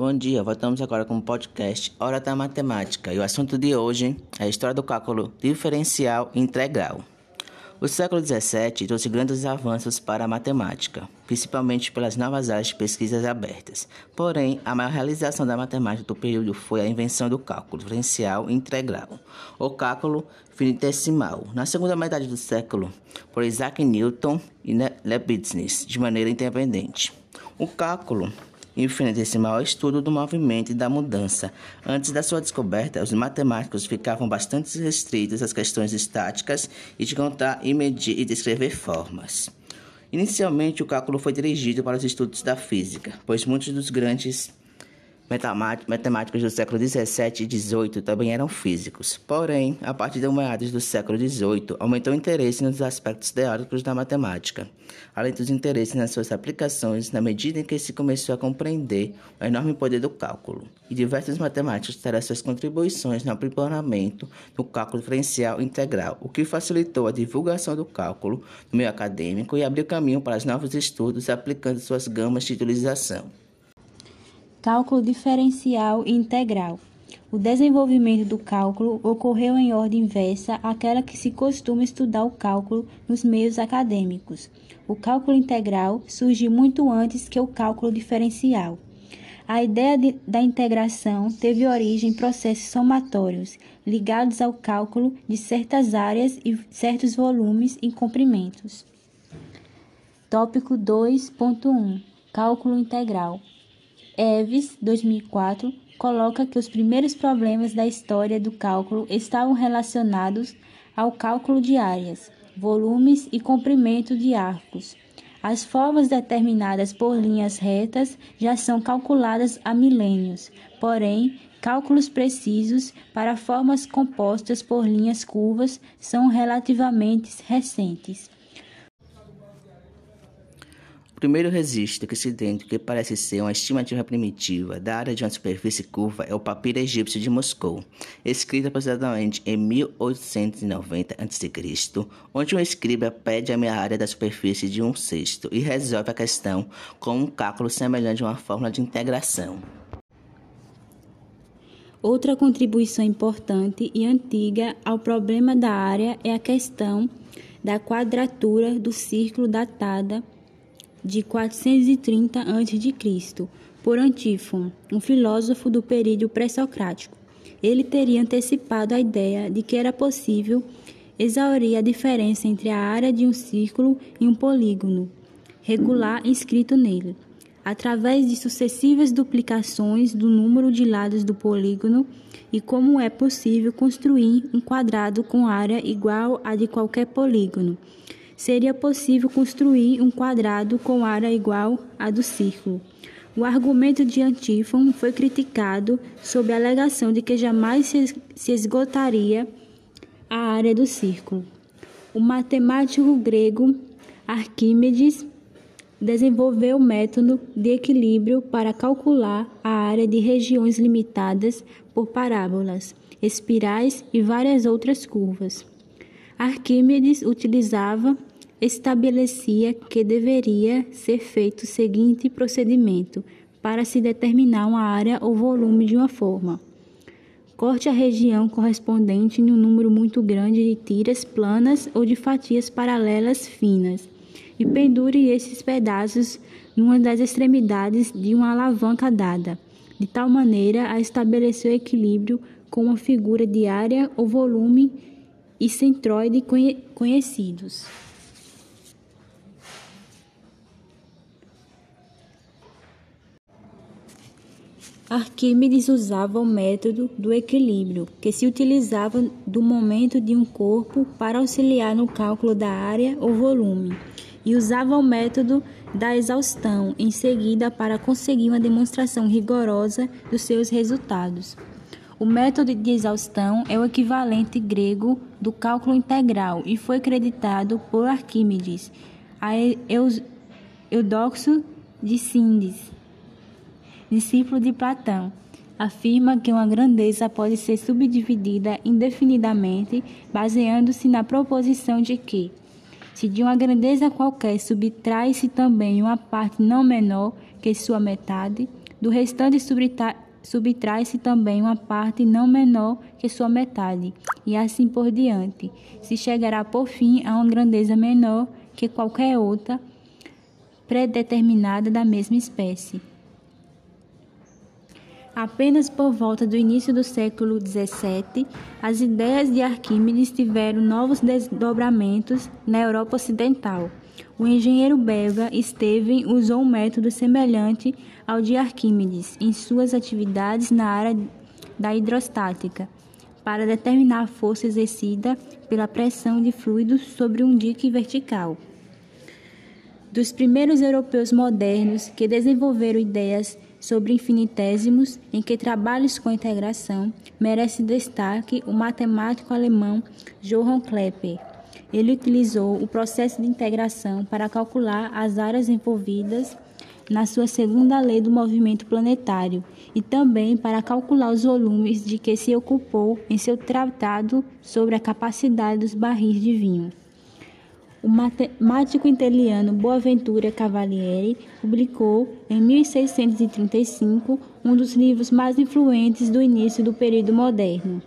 Bom dia, voltamos agora com o podcast Hora da Matemática e o assunto de hoje é a história do cálculo diferencial integral. O século XVII trouxe grandes avanços para a matemática, principalmente pelas novas áreas de pesquisas abertas. Porém, a maior realização da matemática do período foi a invenção do cálculo diferencial integral, ou cálculo finitesimal, na segunda metade do século, por Isaac Newton e Leibniz, de maneira independente. O cálculo infinitesimal é o estudo do movimento e da mudança. Antes da sua descoberta, os matemáticos ficavam bastante restritos às questões estáticas e de contar e medir e descrever formas. Inicialmente, o cálculo foi dirigido para os estudos da física, pois muitos dos grandes matemáticos do século 17 e 18 também eram físicos. Porém, a partir de meados do século 18, aumentou o interesse nos aspectos teóricos da matemática, além dos interesses nas suas aplicações, na medida em que se começou a compreender o enorme poder do cálculo. E diversos matemáticos deram suas contribuições no aprimoramento do cálculo diferencial integral, o que facilitou a divulgação do cálculo no meio acadêmico e abriu caminho para os novos estudos aplicando suas gamas de utilização. Cálculo diferencial e integral. O desenvolvimento do cálculo ocorreu em ordem inversa àquela que se costuma estudar o cálculo nos meios acadêmicos. O cálculo integral surgiu muito antes que o cálculo diferencial. A ideia de, da integração teve origem em processos somatórios ligados ao cálculo de certas áreas e certos volumes e comprimentos. Tópico 2.1 Cálculo integral. Eves, 2004, coloca que os primeiros problemas da história do cálculo estavam relacionados ao cálculo de áreas, volumes e comprimento de arcos. As formas determinadas por linhas retas já são calculadas há milênios, porém, cálculos precisos para formas compostas por linhas curvas são relativamente recentes primeiro registro que se tem que parece ser uma estimativa primitiva da área de uma superfície curva é o Papiro Egípcio de Moscou, escrito aproximadamente em 1890 a.C., onde um escriba pede a meia área da superfície de um sexto e resolve a questão com um cálculo semelhante a uma fórmula de integração. Outra contribuição importante e antiga ao problema da área é a questão da quadratura do círculo datada de 430 a.C., por Antífon, um filósofo do período pré-socrático. Ele teria antecipado a ideia de que era possível exaurir a diferença entre a área de um círculo e um polígono regular inscrito nele, através de sucessivas duplicações do número de lados do polígono e como é possível construir um quadrado com área igual à de qualquer polígono seria possível construir um quadrado com área igual à do círculo. O argumento de Antífon foi criticado sob a alegação de que jamais se esgotaria a área do círculo. O matemático grego Arquímedes desenvolveu o método de equilíbrio para calcular a área de regiões limitadas por parábolas, espirais e várias outras curvas. Arquímedes utilizava estabelecia que deveria ser feito o seguinte procedimento para se determinar uma área ou volume de uma forma. Corte a região correspondente em um número muito grande de tiras planas ou de fatias paralelas finas e pendure esses pedaços numa das extremidades de uma alavanca dada, de tal maneira a estabelecer o equilíbrio com uma figura de área ou volume e centroide conhecidos. Arquímedes usava o método do equilíbrio, que se utilizava do momento de um corpo para auxiliar no cálculo da área ou volume, e usava o método da exaustão em seguida para conseguir uma demonstração rigorosa dos seus resultados. O método de exaustão é o equivalente grego do cálculo integral e foi creditado por Arquímedes a Eudoxo de Sindes discípulo de Platão, afirma que uma grandeza pode ser subdividida indefinidamente, baseando-se na proposição de que, se de uma grandeza qualquer subtrai-se também uma parte não menor que sua metade, Do restante subtrai-se também uma parte não menor que sua metade, e assim por diante. Se chegará por fim a uma grandeza menor que qualquer outra predeterminada da mesma espécie. Apenas por volta do início do século XVII, as ideias de Arquímedes tiveram novos desdobramentos na Europa Ocidental. O engenheiro belga Steven usou um método semelhante ao de Arquímedes em suas atividades na área da hidrostática, para determinar a força exercida pela pressão de fluidos sobre um dique vertical. Dos primeiros europeus modernos que desenvolveram ideias sobre infinitésimos, em que trabalhos com integração, merece destaque o matemático alemão Johann Kepler. Ele utilizou o processo de integração para calcular as áreas envolvidas na sua segunda lei do movimento planetário e também para calcular os volumes de que se ocupou em seu tratado sobre a capacidade dos barris de vinho. O matemático italiano Boaventura Cavalieri publicou, em 1635, um dos livros mais influentes do início do período moderno,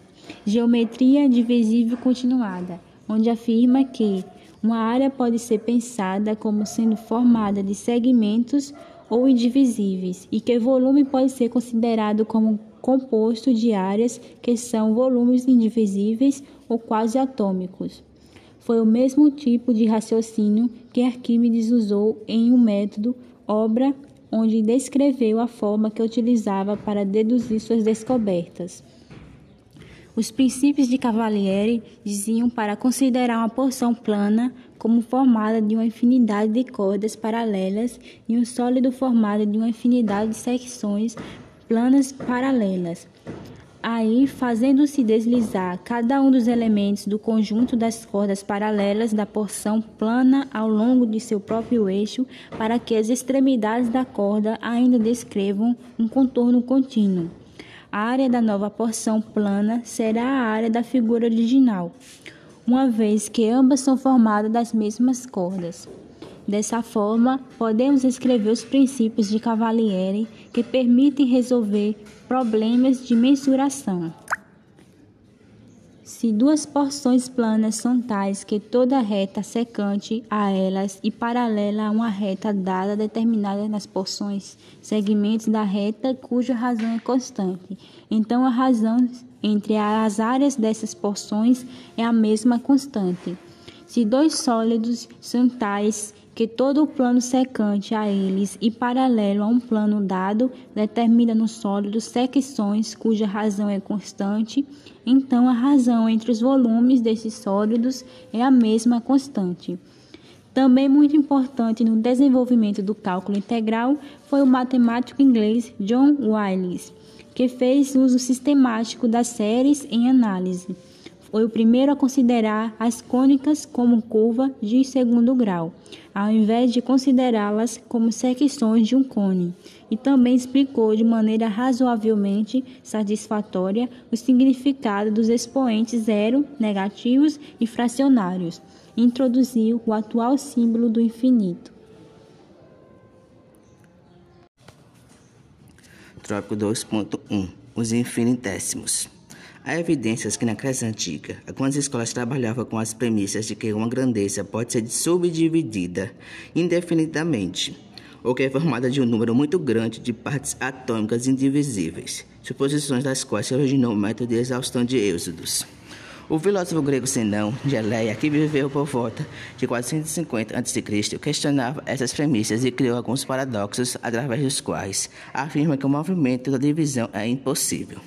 Geometria Divisível Continuada onde afirma que uma área pode ser pensada como sendo formada de segmentos ou indivisíveis e que o volume pode ser considerado como composto de áreas que são volumes indivisíveis ou quase atômicos. Foi o mesmo tipo de raciocínio que Arquímedes usou em um método, obra, onde descreveu a forma que utilizava para deduzir suas descobertas. Os princípios de Cavalieri diziam para considerar uma porção plana como formada de uma infinidade de cordas paralelas e um sólido formado de uma infinidade de secções planas paralelas. Aí, fazendo-se deslizar cada um dos elementos do conjunto das cordas paralelas da porção plana ao longo de seu próprio eixo, para que as extremidades da corda ainda descrevam um contorno contínuo. A área da nova porção plana será a área da figura original, uma vez que ambas são formadas das mesmas cordas. Dessa forma, podemos escrever os princípios de Cavalieri que permitem resolver problemas de mensuração. Se duas porções planas são tais que toda reta secante a elas e paralela a uma reta dada determinada nas porções, segmentos da reta cuja razão é constante, então a razão entre as áreas dessas porções é a mesma constante. Se dois sólidos são tais que todo o plano secante a eles e paralelo a um plano dado determina no sólido secções cuja razão é constante, então a razão entre os volumes desses sólidos é a mesma constante. Também muito importante no desenvolvimento do cálculo integral foi o matemático inglês John Wiles, que fez uso sistemático das séries em análise foi o primeiro a considerar as cônicas como curva de segundo grau, ao invés de considerá-las como secções de um cone, e também explicou de maneira razoavelmente satisfatória o significado dos expoentes zero, negativos e fracionários. Introduziu o atual símbolo do infinito. Trópico 2.1 Os infinitésimos. Há evidências que na Grécia Antiga, algumas escolas trabalhavam com as premissas de que uma grandeza pode ser subdividida indefinidamente, ou que é formada de um número muito grande de partes atômicas indivisíveis, suposições das quais se originou o método de exaustão de Êxodos. O filósofo grego Senão de Eleia, que viveu por volta de 450 a.C., questionava essas premissas e criou alguns paradoxos através dos quais afirma que o movimento da divisão é impossível.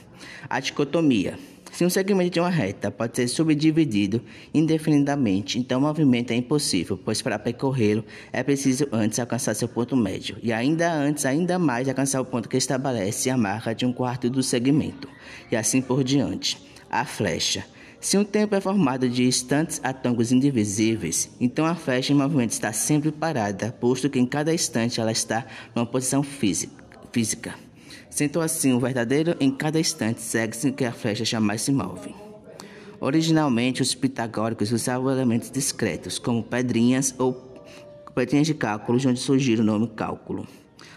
A dicotomia. Se um segmento de uma reta pode ser subdividido indefinidamente, então o movimento é impossível, pois para percorrê-lo é preciso antes alcançar seu ponto médio, e ainda antes, ainda mais, alcançar o ponto que estabelece a marca de um quarto do segmento, e assim por diante. A flecha. Se um tempo é formado de instantes atômicos indivisíveis, então a flecha em movimento está sempre parada, posto que em cada instante ela está numa posição física. Sendo assim, o verdadeiro em cada instante segue sem que a flecha jamais se move. Originalmente, os pitagóricos usavam elementos discretos, como pedrinhas ou pedrinhas de cálculo, de onde surgiu o nome cálculo.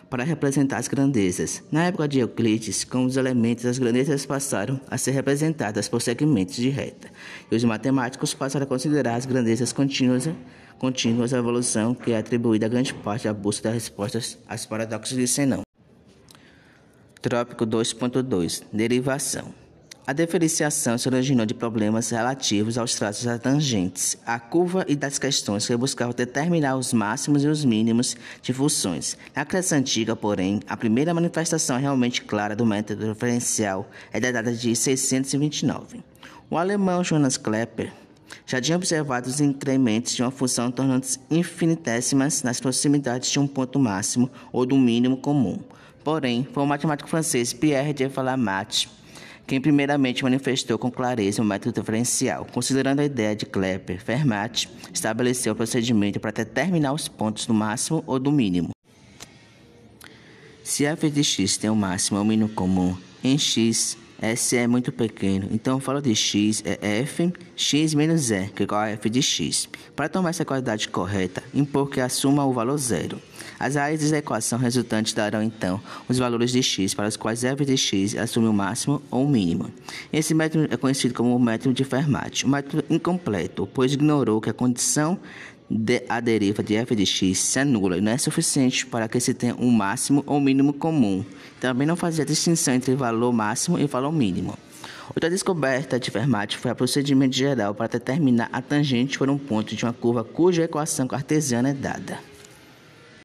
para representar as grandezas. Na época de Euclides, com os elementos, as grandezas passaram a ser representadas por segmentos de reta, e os matemáticos passaram a considerar as grandezas contínuas, contínuas a evolução que é atribuída a grande parte da busca das respostas aos paradoxos de Zenão. Trópico 2.2 Derivação a diferenciação se originou de problemas relativos aos traços das tangentes, à curva e das questões que buscavam determinar os máximos e os mínimos de funções. Na Grécia Antiga, porém, a primeira manifestação realmente clara do método diferencial é da data de 629. O alemão Johannes Klepper já tinha observado os incrementos de uma função tornando-se infinitésimas nas proximidades de um ponto máximo ou do mínimo comum. Porém, foi o matemático francês Pierre de Falamat quem primeiramente manifestou com clareza o método diferencial. Considerando a ideia de Klepper, Fermat estabeleceu o procedimento para determinar os pontos do máximo ou do mínimo. Se f de x tem o máximo ou o mínimo comum em x, S é muito pequeno, então falo de x é f, x menos e, que é igual a f de x. Para tomar essa qualidade correta, impor que assuma o valor zero. As raízes da equação resultante darão então os valores de x para os quais f de x assume o máximo ou o mínimo. Esse método é conhecido como o método de Fermat, um método incompleto, pois ignorou que a condição de, a deriva de f de x se anula e não é suficiente para que se tenha um máximo ou mínimo comum. Também não fazia distinção entre valor máximo e valor mínimo. Outra descoberta de Fermat foi o procedimento geral para determinar a tangente por um ponto de uma curva cuja equação cartesiana é dada.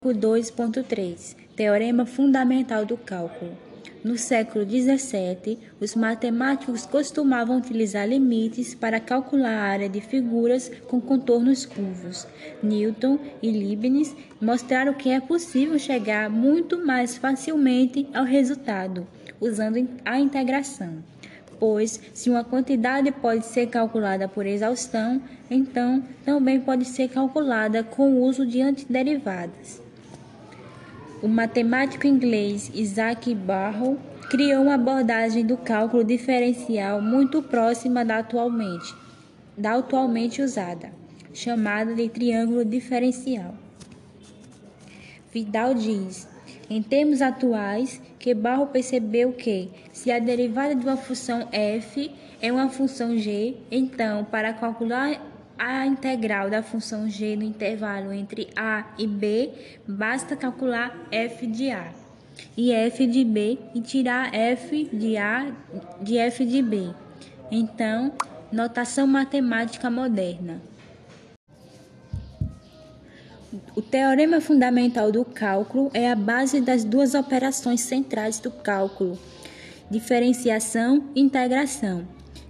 2.3 Teorema fundamental do cálculo. No século XVII, os matemáticos costumavam utilizar limites para calcular a área de figuras com contornos curvos. Newton e Leibniz mostraram que é possível chegar muito mais facilmente ao resultado usando a integração. Pois, se uma quantidade pode ser calculada por exaustão, então também pode ser calculada com o uso de antiderivadas. O matemático inglês Isaac Barrow criou uma abordagem do cálculo diferencial muito próxima da atualmente, da atualmente usada, chamada de triângulo diferencial. Vidal diz, em termos atuais, que Barrow percebeu que, se a derivada de uma função f é uma função g, então, para calcular a integral da função g no intervalo entre a e b, basta calcular f de a e f de b e tirar f de a de f de b. Então, notação matemática moderna. O teorema fundamental do cálculo é a base das duas operações centrais do cálculo: diferenciação e integração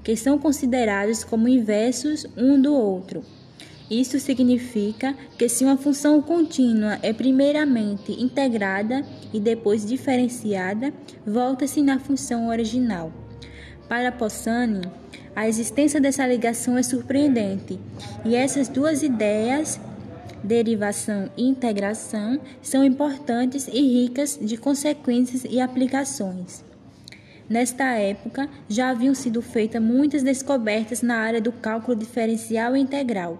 que são considerados como inversos um do outro. Isso significa que se uma função contínua é primeiramente integrada e depois diferenciada, volta-se na função original. Para Possani, a existência dessa ligação é surpreendente, e essas duas ideias, derivação e integração, são importantes e ricas de consequências e aplicações. Nesta época, já haviam sido feitas muitas descobertas na área do cálculo diferencial e integral.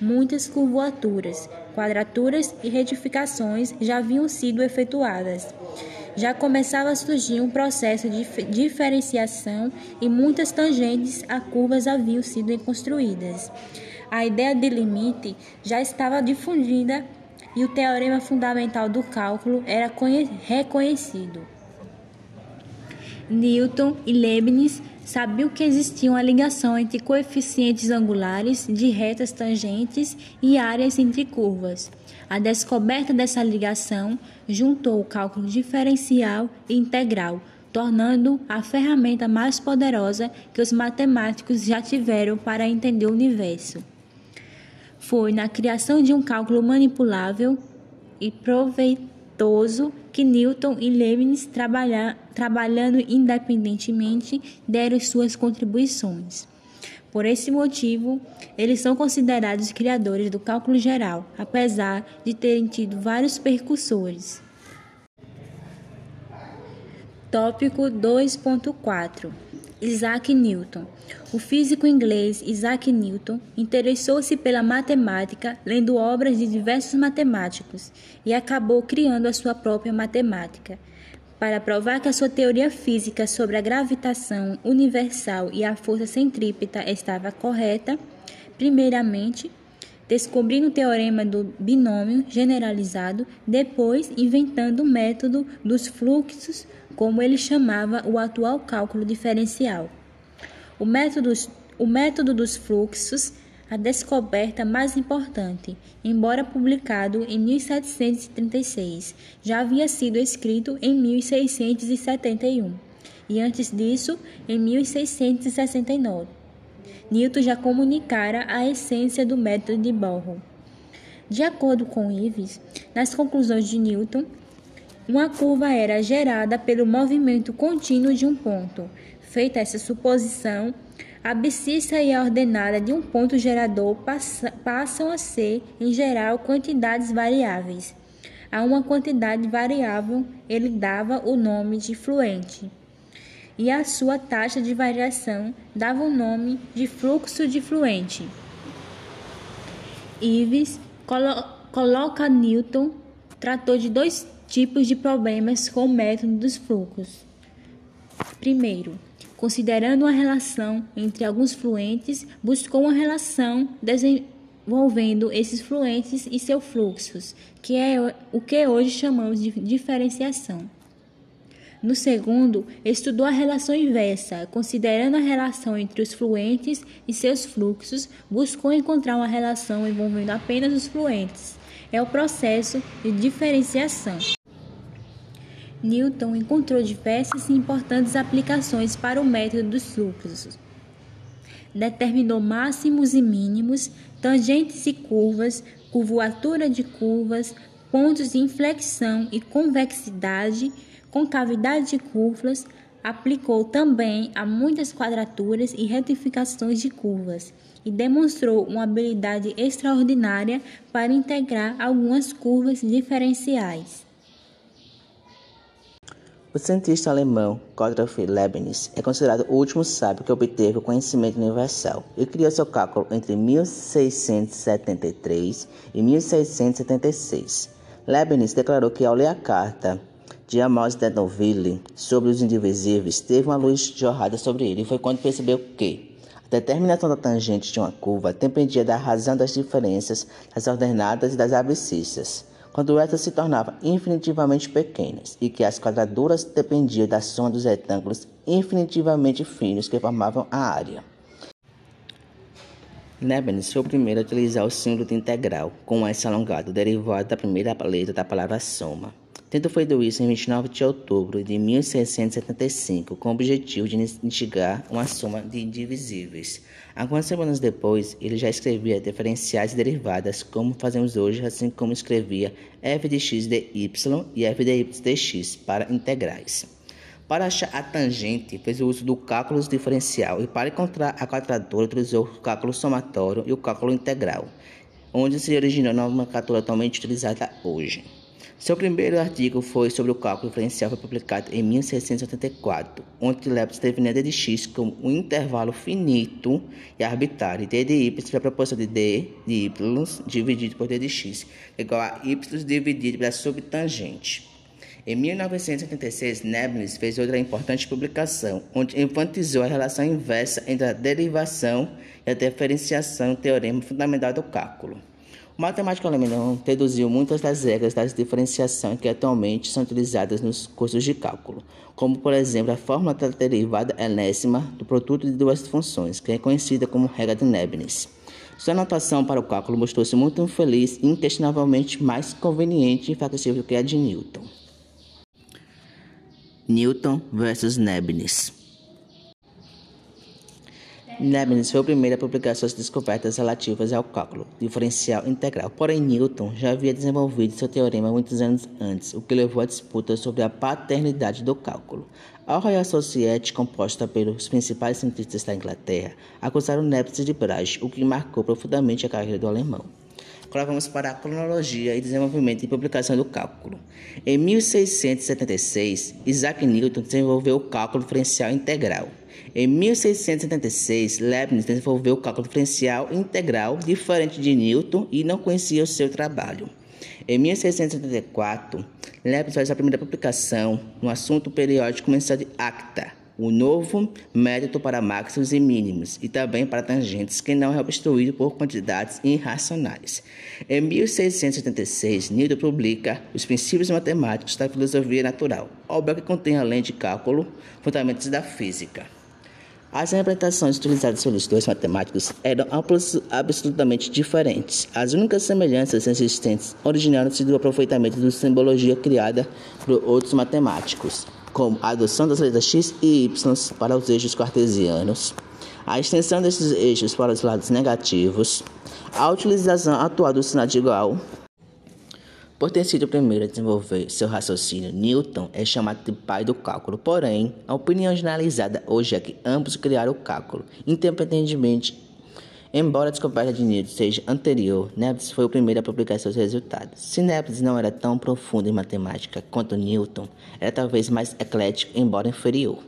Muitas curvaturas, quadraturas e retificações já haviam sido efetuadas. Já começava a surgir um processo de diferenciação e muitas tangentes a curvas haviam sido construídas. A ideia de limite já estava difundida e o teorema fundamental do cálculo era reconhecido. Newton e Leibniz sabiam que existia uma ligação entre coeficientes angulares de retas tangentes e áreas entre curvas. A descoberta dessa ligação juntou o cálculo diferencial e integral, tornando a ferramenta mais poderosa que os matemáticos já tiveram para entender o universo. Foi na criação de um cálculo manipulável e proveitoso que Newton e Leibniz, trabalha, trabalhando independentemente, deram suas contribuições. Por esse motivo, eles são considerados criadores do cálculo geral, apesar de terem tido vários percussores. Tópico 2.4 Isaac Newton. O físico inglês Isaac Newton interessou-se pela matemática lendo obras de diversos matemáticos e acabou criando a sua própria matemática. Para provar que a sua teoria física sobre a gravitação universal e a força centrípeta estava correta, primeiramente descobrindo o teorema do binômio generalizado, depois inventando o método dos fluxos como ele chamava o atual cálculo diferencial. O método, o método dos fluxos, a descoberta mais importante, embora publicado em 1736, já havia sido escrito em 1671 e antes disso em 1669. Newton já comunicara a essência do método de Bohr. De acordo com Ives, nas conclusões de Newton, uma curva era gerada pelo movimento contínuo de um ponto. Feita essa suposição, a abscissa e a ordenada de um ponto gerador passam a ser, em geral, quantidades variáveis. A uma quantidade variável ele dava o nome de fluente, e a sua taxa de variação dava o nome de fluxo de fluente. Ives colo coloca Newton tratou de dois tipos de problemas com o método dos fluxos. Primeiro, considerando uma relação entre alguns fluentes, buscou uma relação desenvolvendo esses fluentes e seus fluxos, que é o que hoje chamamos de diferenciação. No segundo, estudou a relação inversa, considerando a relação entre os fluentes e seus fluxos, buscou encontrar uma relação envolvendo apenas os fluentes. É o processo de diferenciação. Newton encontrou diversas e importantes aplicações para o método dos fluxos. Determinou máximos e mínimos, tangentes e curvas, curvatura de curvas, pontos de inflexão e convexidade, concavidade de curvas, aplicou também a muitas quadraturas e retificações de curvas e demonstrou uma habilidade extraordinária para integrar algumas curvas diferenciais. O cientista alemão Gottfried Leibniz é considerado o último sábio que obteve o conhecimento universal e criou seu cálculo entre 1673 e 1676. Leibniz declarou que ao ler a carta de Amos de Noville sobre os indivisíveis, teve uma luz jorrada sobre ele e foi quando percebeu que a determinação da tangente de uma curva dependia da razão das diferenças das ordenadas e das abscissas quando estas se tornavam infinitivamente pequenas e que as quadraturas dependiam da soma dos retângulos infinitivamente finos que formavam a área. Leibniz foi o primeiro a utilizar o símbolo de integral, com S alongado, derivado da primeira letra da palavra soma. Tendo feito isso em 29 de outubro de 1675, com o objetivo de instigar uma soma de indivisíveis. Algumas semanas depois, ele já escrevia diferenciais e derivadas, como fazemos hoje, assim como escrevia f de x de y e f de y de x para integrais. Para achar a tangente, fez uso do cálculo diferencial e para encontrar a quadratura, utilizou o cálculo somatório e o cálculo integral, onde se originou a nomenclatura atualmente utilizada hoje. Seu primeiro artigo foi sobre o cálculo diferencial, foi publicado em 1684, onde Leibniz definiu d de x como um intervalo finito e arbitrário, d de y é a proporção de d de y dividido por d de x, igual a y dividido pela subtangente. Em 1976, Leibniz fez outra importante publicação, onde enfatizou a relação inversa entre a derivação e a diferenciação, teorema fundamental do cálculo. O matemático alemão reduziu muitas das regras da diferenciação que atualmente são utilizadas nos cursos de cálculo, como por exemplo a fórmula da derivada enésima do produto de duas funções, que é conhecida como regra de Leibniz. Sua anotação para o cálculo mostrou-se muito infeliz e inquestionavelmente mais conveniente e flexível que a de Newton. Newton versus Leibniz Leibniz foi o primeiro a publicar suas descobertas relativas ao cálculo diferencial integral. Porém, Newton já havia desenvolvido seu teorema muitos anos antes, o que levou à disputa sobre a paternidade do cálculo. A Royal Society, composta pelos principais cientistas da Inglaterra, acusaram Leibniz de plágio, o que marcou profundamente a carreira do alemão. Agora vamos para a cronologia e desenvolvimento e publicação do cálculo. Em 1676, Isaac Newton desenvolveu o cálculo diferencial integral. Em 1676, Leibniz desenvolveu o cálculo diferencial integral, diferente de Newton, e não conhecia o seu trabalho. Em 1674, Leibniz faz a primeira publicação no assunto periódico mensal de Acta, o novo método para máximos e mínimos e também para tangentes que não é obstruído por quantidades irracionais. Em 1676, Newton publica Os Princípios Matemáticos da Filosofia Natural, obra que contém, além de cálculo, fundamentos da física. As interpretações utilizadas pelos dois matemáticos eram absolutamente diferentes. As únicas semelhanças existentes originaram-se do aproveitamento da simbologia criada por outros matemáticos como a adoção das letras x e y para os eixos cartesianos, a extensão desses eixos para os lados negativos, a utilização atual do sinal de igual. Por ter sido o primeiro a desenvolver seu raciocínio, Newton é chamado de pai do cálculo. Porém, a opinião generalizada hoje é que ambos criaram o cálculo, independentemente Embora a descoberta de Newton seja anterior, Leibniz foi o primeiro a publicar seus resultados. Se Leibniz não era tão profundo em matemática quanto Newton, era talvez mais eclético, embora inferior.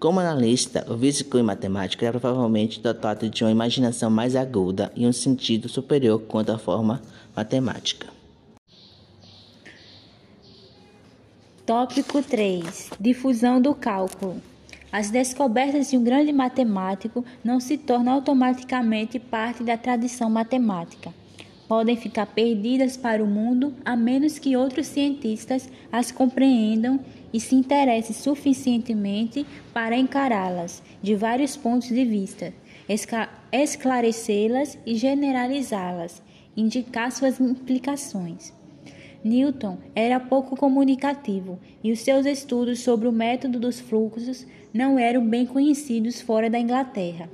Como analista, o físico em matemática era provavelmente dotado de uma imaginação mais aguda e um sentido superior quanto à forma matemática. Tópico 3: Difusão do cálculo. As descobertas de um grande matemático não se tornam automaticamente parte da tradição matemática. Podem ficar perdidas para o mundo a menos que outros cientistas as compreendam e se interessem suficientemente para encará-las de vários pontos de vista, esclarecê-las e generalizá-las, indicar suas implicações. Newton era pouco comunicativo e os seus estudos sobre o método dos fluxos não eram bem conhecidos fora da Inglaterra.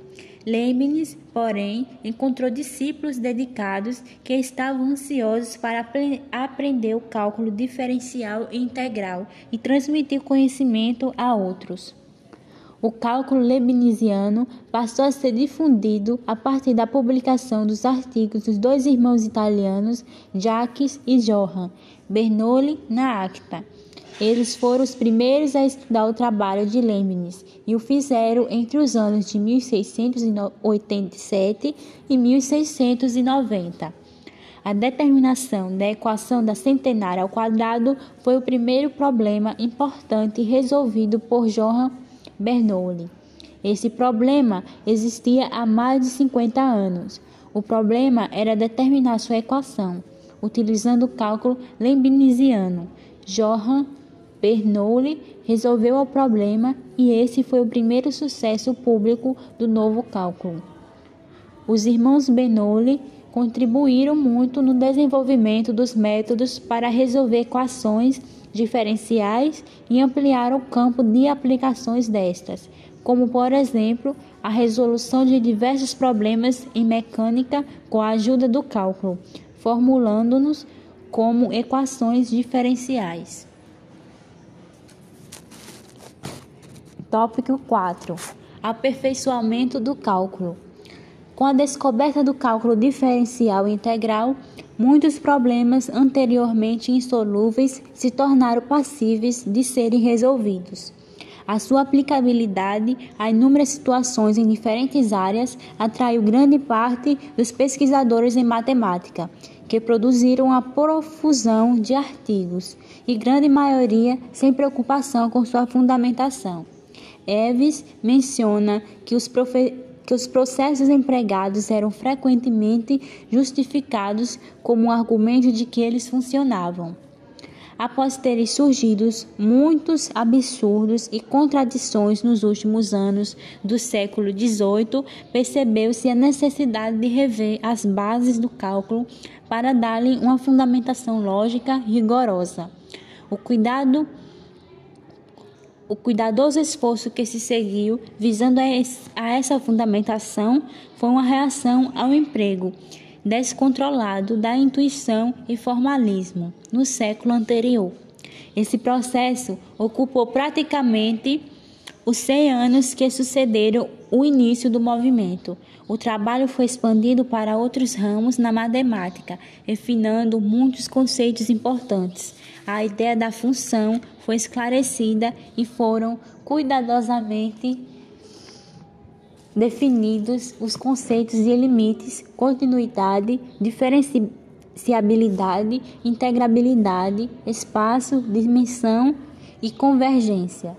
Leibniz, porém, encontrou discípulos dedicados que estavam ansiosos para aprender o cálculo diferencial e integral e transmitir conhecimento a outros. O cálculo leibniziano passou a ser difundido a partir da publicação dos artigos dos dois irmãos italianos Jacques e Johann Bernoulli na Acta. Eles foram os primeiros a estudar o trabalho de Leibniz e o fizeram entre os anos de 1687 e 1690. A determinação da equação da centenária ao quadrado foi o primeiro problema importante resolvido por Johann Bernoulli. Esse problema existia há mais de 50 anos. O problema era determinar sua equação, utilizando o cálculo leibniziano. Johann Bernoulli resolveu o problema e esse foi o primeiro sucesso público do novo cálculo. Os irmãos Bernoulli contribuíram muito no desenvolvimento dos métodos para resolver equações diferenciais e ampliar o campo de aplicações destas, como por exemplo a resolução de diversos problemas em mecânica com a ajuda do cálculo, formulando-nos como equações diferenciais. Tópico 4: Aperfeiçoamento do cálculo. Com a descoberta do cálculo diferencial integral, muitos problemas anteriormente insolúveis se tornaram passíveis de serem resolvidos. A sua aplicabilidade a inúmeras situações em diferentes áreas atraiu grande parte dos pesquisadores em matemática, que produziram a profusão de artigos, e grande maioria sem preocupação com sua fundamentação. Eves menciona que os que os processos empregados eram frequentemente justificados como um argumento de que eles funcionavam. Após terem surgido muitos absurdos e contradições nos últimos anos do século XVIII, percebeu-se a necessidade de rever as bases do cálculo para dar-lhe uma fundamentação lógica rigorosa. O cuidado o cuidadoso esforço que se seguiu visando a essa fundamentação foi uma reação ao emprego descontrolado da intuição e formalismo no século anterior. Esse processo ocupou praticamente os 100 anos que sucederam o início do movimento. O trabalho foi expandido para outros ramos na matemática, refinando muitos conceitos importantes. A ideia da função foi esclarecida e foram cuidadosamente definidos os conceitos de limites, continuidade, diferenciabilidade, integrabilidade, espaço, dimensão e convergência.